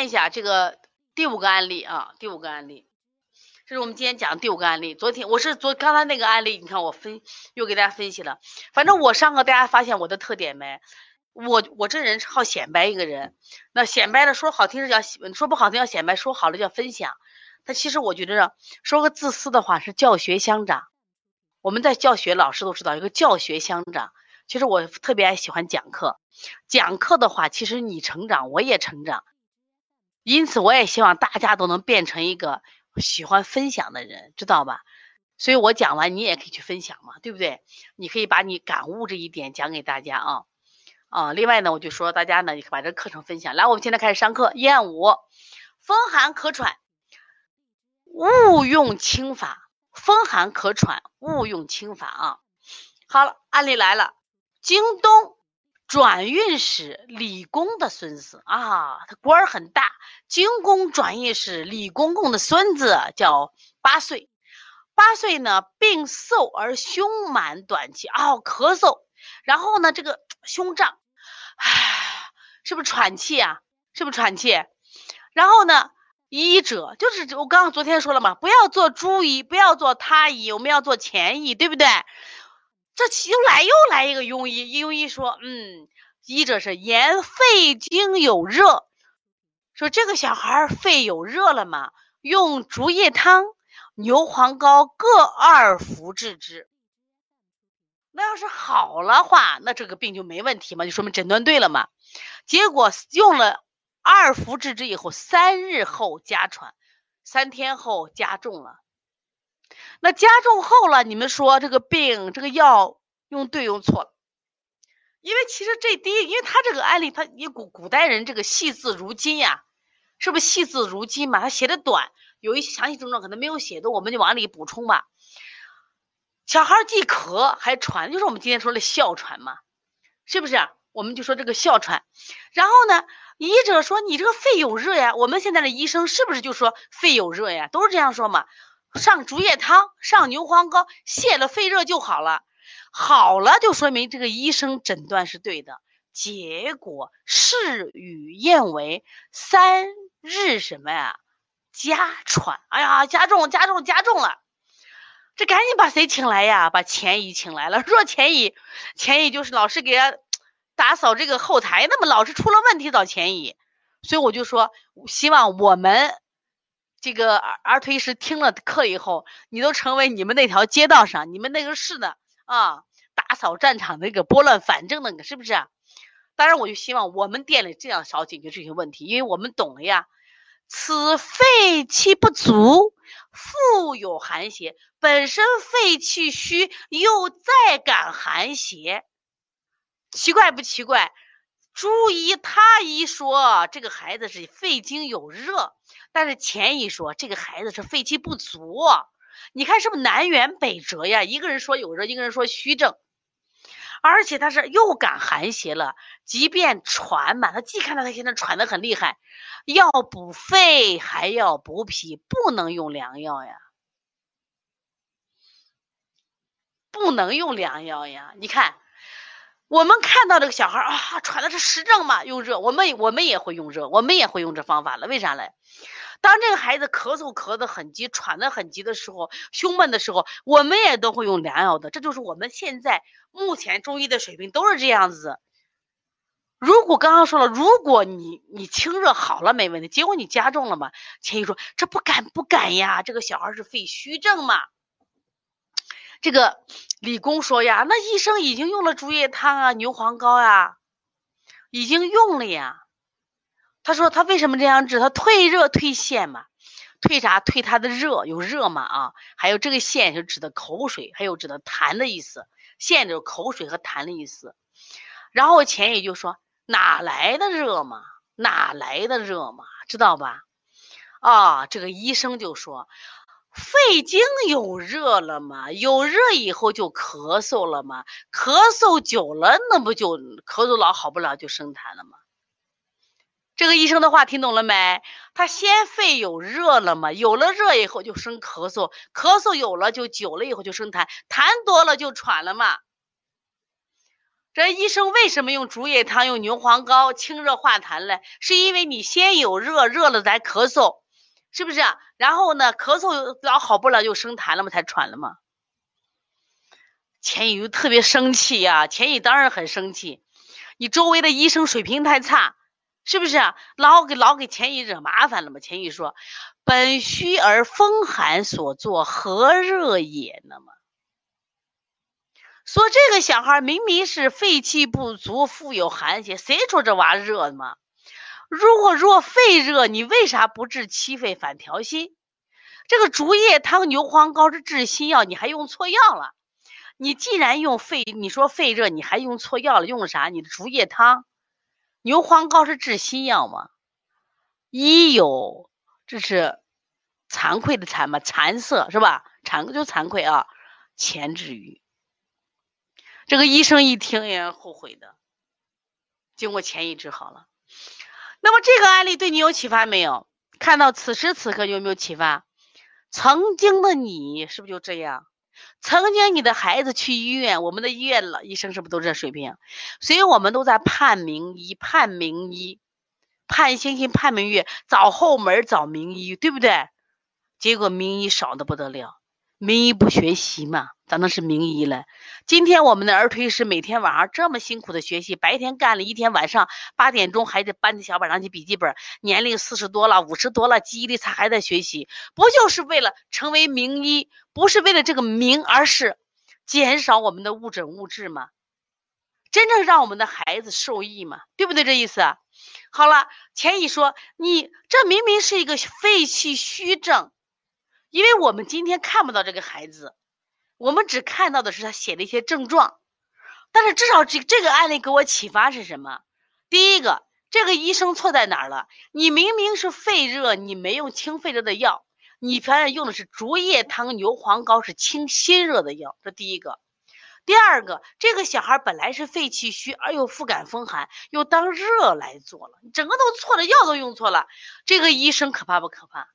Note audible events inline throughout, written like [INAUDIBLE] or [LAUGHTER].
看一下这个第五个案例啊，第五个案例，这是我们今天讲的第五个案例。昨天我是昨刚才那个案例，你看我分又给大家分析了。反正我上课大家发现我的特点没？我我这人好显摆一个人，那显摆的说好听是叫说不好听叫显摆，说好了叫分享。但其实我觉得说个自私的话是教学相长。我们在教学，老师都知道一个教学相长。其实我特别爱喜欢讲课，讲课的话，其实你成长，我也成长。因此，我也希望大家都能变成一个喜欢分享的人，知道吧？所以我讲完，你也可以去分享嘛，对不对？你可以把你感悟这一点讲给大家啊啊！另外呢，我就说大家呢，你把这课程分享。来，我们现在开始上课。燕舞，风寒咳喘，勿用清法。风寒咳喘，勿用清法啊！好了，案例来了。京东转运使李公的孙子啊，他官儿很大。京公转运使李公公的孙子叫八岁，八岁呢病瘦而胸满短气哦，咳嗽，然后呢这个 [TSK] 胸胀，唉，是不是喘气啊？是不是喘气？然后呢？医者就是我刚刚昨天说了嘛，不要做诸医，不要做他医，我们要做前医，对不对？这又来又来一个庸医，庸医说，嗯，医者是言肺经有热，说这个小孩肺有热了嘛，用竹叶汤、牛黄膏各二服治之。那要是好了话，那这个病就没问题嘛，就说明诊断对了嘛。结果用了。二服治之以后，三日后加喘，三天后加重了。那加重后了，你们说这个病，这个药用对用错了？因为其实这第一，因为他这个案例，他你古古代人这个细字如金呀，是不是细字如金嘛？他写的短，有一些详细症状可能没有写的，我们就往里补充吧。小孩既咳还喘，就是我们今天说的哮喘嘛，是不是？我们就说这个哮喘，然后呢？医者说：“你这个肺有热呀，我们现在的医生是不是就说肺有热呀？都是这样说嘛。上竹叶汤，上牛黄膏，泻了肺热就好了。好了，就说明这个医生诊断是对的。结果事与愿违，三日什么呀？加喘，哎呀，加重，加重，加重了。这赶紧把谁请来呀？把钱乙请来了。若钱乙，钱乙就是老师给他。”打扫这个后台，那么老是出了问题找钱乙，所以我就说，希望我们这个儿儿推师听了课以后，你都成为你们那条街道上、你们那个市的啊，打扫战场那个拨乱反正那个，是不是？当然，我就希望我们店里这样少解决这些问题，因为我们懂了呀。此肺气不足，腹有寒邪，本身肺气虚，又再感寒邪。奇怪不奇怪？朱医他一说这个孩子是肺经有热，但是钱一说这个孩子是肺气不足。你看是不是南辕北辙呀？一个人说有热，一个人说虚症，而且他是又感寒邪了，即便喘嘛，他既看到他现在喘的很厉害，要补肺还要补脾，不能用凉药呀，不能用凉药呀，你看。我们看到这个小孩啊，喘的是实症嘛，用热，我们我们也会用热，我们也会用这方法了。为啥嘞？当这个孩子咳嗽咳得很急，喘得很急的时候，胸闷的时候，我们也都会用凉药的。这就是我们现在目前中医的水平都是这样子。如果刚刚说了，如果你你清热好了没问题，结果你加重了嘛？钱一说这不敢不敢呀，这个小孩是肺虚症嘛。这个李工说呀，那医生已经用了竹叶汤啊、牛黄膏呀，已经用了呀。他说他为什么这样治？他退热退泻嘛，退啥？退他的热，有热嘛啊？还有这个泻就指的口水，还有指的痰的意思。泻就是口水和痰的意思。然后钱也就说哪来的热嘛？哪来的热嘛？知道吧？啊，这个医生就说。肺经有热了吗？有热以后就咳嗽了吗？咳嗽久了，那不就咳嗽老好不了，就生痰了吗？这个医生的话听懂了没？他先肺有热了嘛？有了热以后就生咳嗽，咳嗽有了就久了以后就生痰，痰多了就喘了嘛。这医生为什么用竹叶汤、用牛黄膏清热化痰嘞？是因为你先有热，热了才咳嗽，是不是？然后呢，咳嗽老好不了就生痰了嘛，才喘了嘛。钱乙就特别生气呀，钱乙当然很生气。你周围的医生水平太差，是不是啊？老给老给钱乙惹麻烦了嘛？钱乙说：“本虚而风寒所作，何热也呢嘛？”说这个小孩明明是肺气不足，腹有寒邪，谁说这娃热嘛？如果若肺热，你为啥不治气肺反调心？这个竹叶汤、牛黄膏是治心药，你还用错药了。你既然用肺，你说肺热，你还用错药了？用啥？你的竹叶汤、牛黄膏是治心药吗？一有，这是惭愧的惭嘛？惭色是吧？惭就惭愧啊，钱之余。这个医生一听也后悔的，经过钱医治好了。那么这个案例对你有启发没有？看到此时此刻有没有启发？曾经的你是不是就这样？曾经你的孩子去医院，我们的医院了医生是不是都这水平？所以我们都在盼名医，盼名医，盼星星盼明月，找后门找名医，对不对？结果名医少的不得了。名医不学习嘛，咋能是名医了？今天我们的儿推师每天晚上这么辛苦的学习，白天干了一天，晚上八点钟还得搬着小板上去笔记本。年龄四十多了，五十多了，记忆力差还在学习，不就是为了成为名医？不是为了这个名，而是减少我们的误诊误治嘛？真正让我们的孩子受益嘛？对不对？这意思？好了，钱乙说你这明明是一个肺气虚症。因为我们今天看不到这个孩子，我们只看到的是他写的一些症状，但是至少这这个案例给我启发是什么？第一个，这个医生错在哪儿了？你明明是肺热，你没用清肺热的药，你反而用的是竹叶汤、牛黄膏是清心热的药，这第一个。第二个，这个小孩本来是肺气虚，而又腹感风寒，又当热来做了，整个都错了，药都用错了，这个医生可怕不可怕？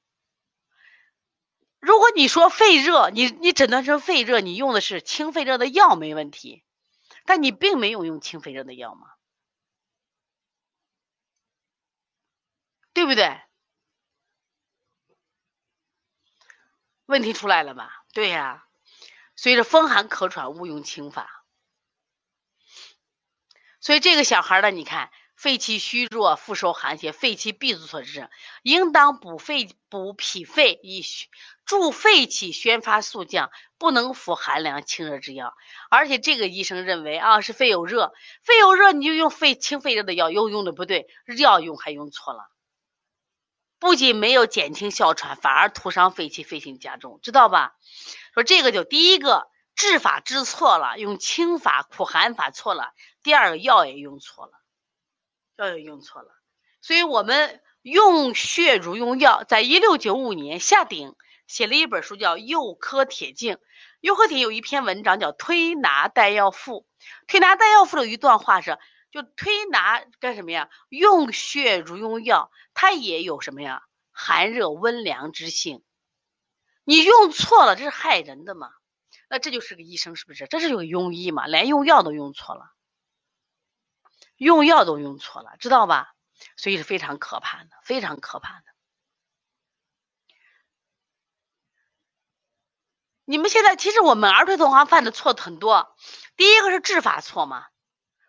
如果你说肺热，你你诊断成肺热，你用的是清肺热的药没问题，但你并没有用清肺热的药嘛，对不对？问题出来了吧？对呀，随着风寒咳喘，勿用清法。所以这个小孩呢，你看。肺气虚弱，腹受寒邪，肺气闭阻所致，应当补肺、补脾肺，以助肺气，宣发肃降，不能服寒凉清热之药。而且这个医生认为啊，是肺有热，肺有热，你就用肺清肺热的药，又用的不对，药用还用错了，不仅没有减轻哮喘，反而徒伤肺气，肺性加重，知道吧？说这个就第一个治法治错了，用清法苦寒法错了，第二个药也用错了。药也用错了，所以我们用血如用药。在一六九五年，夏鼎写了一本书，叫《幼科铁镜》。幼科铁有一篇文章叫《推拿带药赋》。推拿带药赋的一段话是：就推拿干什么呀？用血如用药，它也有什么呀？寒热温凉之性。你用错了，这是害人的嘛？那这就是个医生，是不是？这是有庸医嘛？连用药都用错了。用药都用错了，知道吧？所以是非常可怕的，非常可怕的。你们现在其实我们儿童同行犯的错很多，第一个是治法错嘛，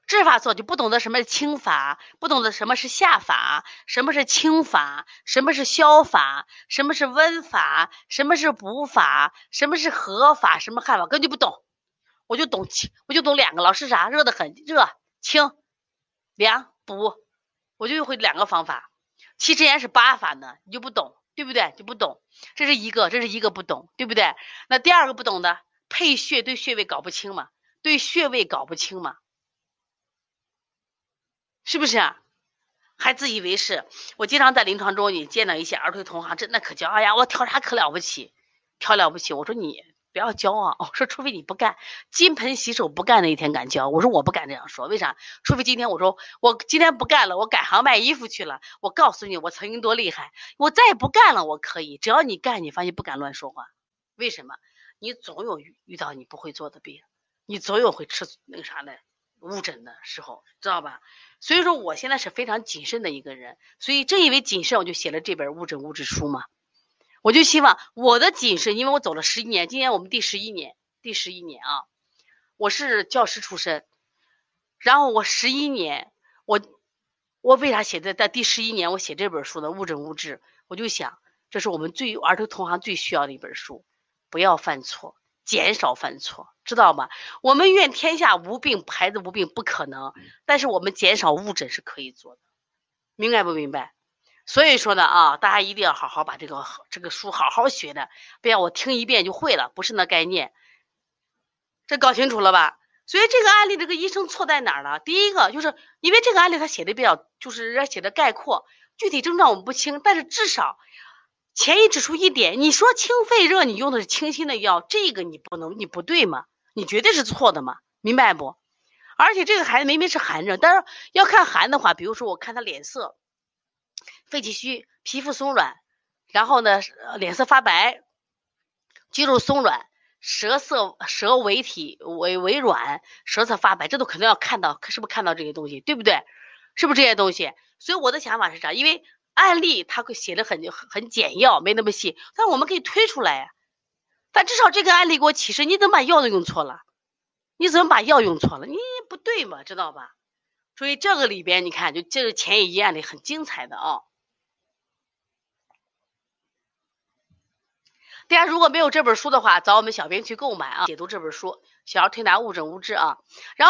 治法错就不懂得什么是清法，不懂得什么是下法，什么是清法，什么是消法，什么是温法，什么是补法，什么是合法，什么汗法，根本就不懂。我就懂清，我就懂两个，老师啥热的很，热清。凉补，我就会两个方法。其实言是八法呢，你就不懂，对不对？就不懂，这是一个，这是一个不懂，对不对？那第二个不懂的，配穴对穴位搞不清嘛，对穴位搞不清嘛，是不是啊？还自以为是。我经常在临床中你见到一些儿推同行，真的可教，哎呀，我调啥可了不起，调了不起。我说你。不要骄傲，[LAUGHS] 我说除非你不干，金盆洗手不干那一天敢教。我说我不敢这样说，为啥？除非今天我说我今天不干了，我改行卖衣服去了。我告诉你，我曾经多厉害，我再也不干了，我可以。只要你干，你发现不敢乱说话。为什么？你总有遇到你不会做的病，你总有会吃那个啥的误诊的时候，知道吧？所以说我现在是非常谨慎的一个人，所以正因为谨慎，我就写了这本误诊误治书嘛。我就希望我的谨慎，因为我走了十一年，今年我们第十一年，第十一年啊，我是教师出身，然后我十一年，我我为啥写在在第十一年我写这本书的误诊误治？我就想，这是我们最儿童同行最需要的一本书，不要犯错，减少犯错，知道吗？我们愿天下无病，孩子无病不可能，但是我们减少误诊是可以做的，明白不明白？所以说呢啊，大家一定要好好把这个这个书好好学的，不要我听一遍就会了，不是那概念。这搞清楚了吧？所以这个案例这个医生错在哪儿了？第一个就是因为这个案例他写的比较，就是人家写的概括，具体症状我们不清，但是至少前一指出一点，你说清肺热，你用的是清心的药，这个你不能，你不对吗？你绝对是错的嘛，明白不？而且这个孩子明明是寒症，但是要看寒的话，比如说我看他脸色。肺气虚，皮肤松软，然后呢，脸色发白，肌肉松软，舌色舌尾体微微软，舌色发白，这都肯定要看到，是不是看到这些东西，对不对？是不是这些东西？所以我的想法是啥？因为案例他会写的很很简要，没那么细，但我们可以推出来呀。但至少这个案例给我启示，你怎么把药都用错了？你怎么把药用错了？你不对嘛，知道吧？所以这个里边你看，就这个前一案例很精彩的啊。大家如果没有这本书的话，找我们小编去购买啊，解读这本书，小儿推拿误诊误治啊，然后。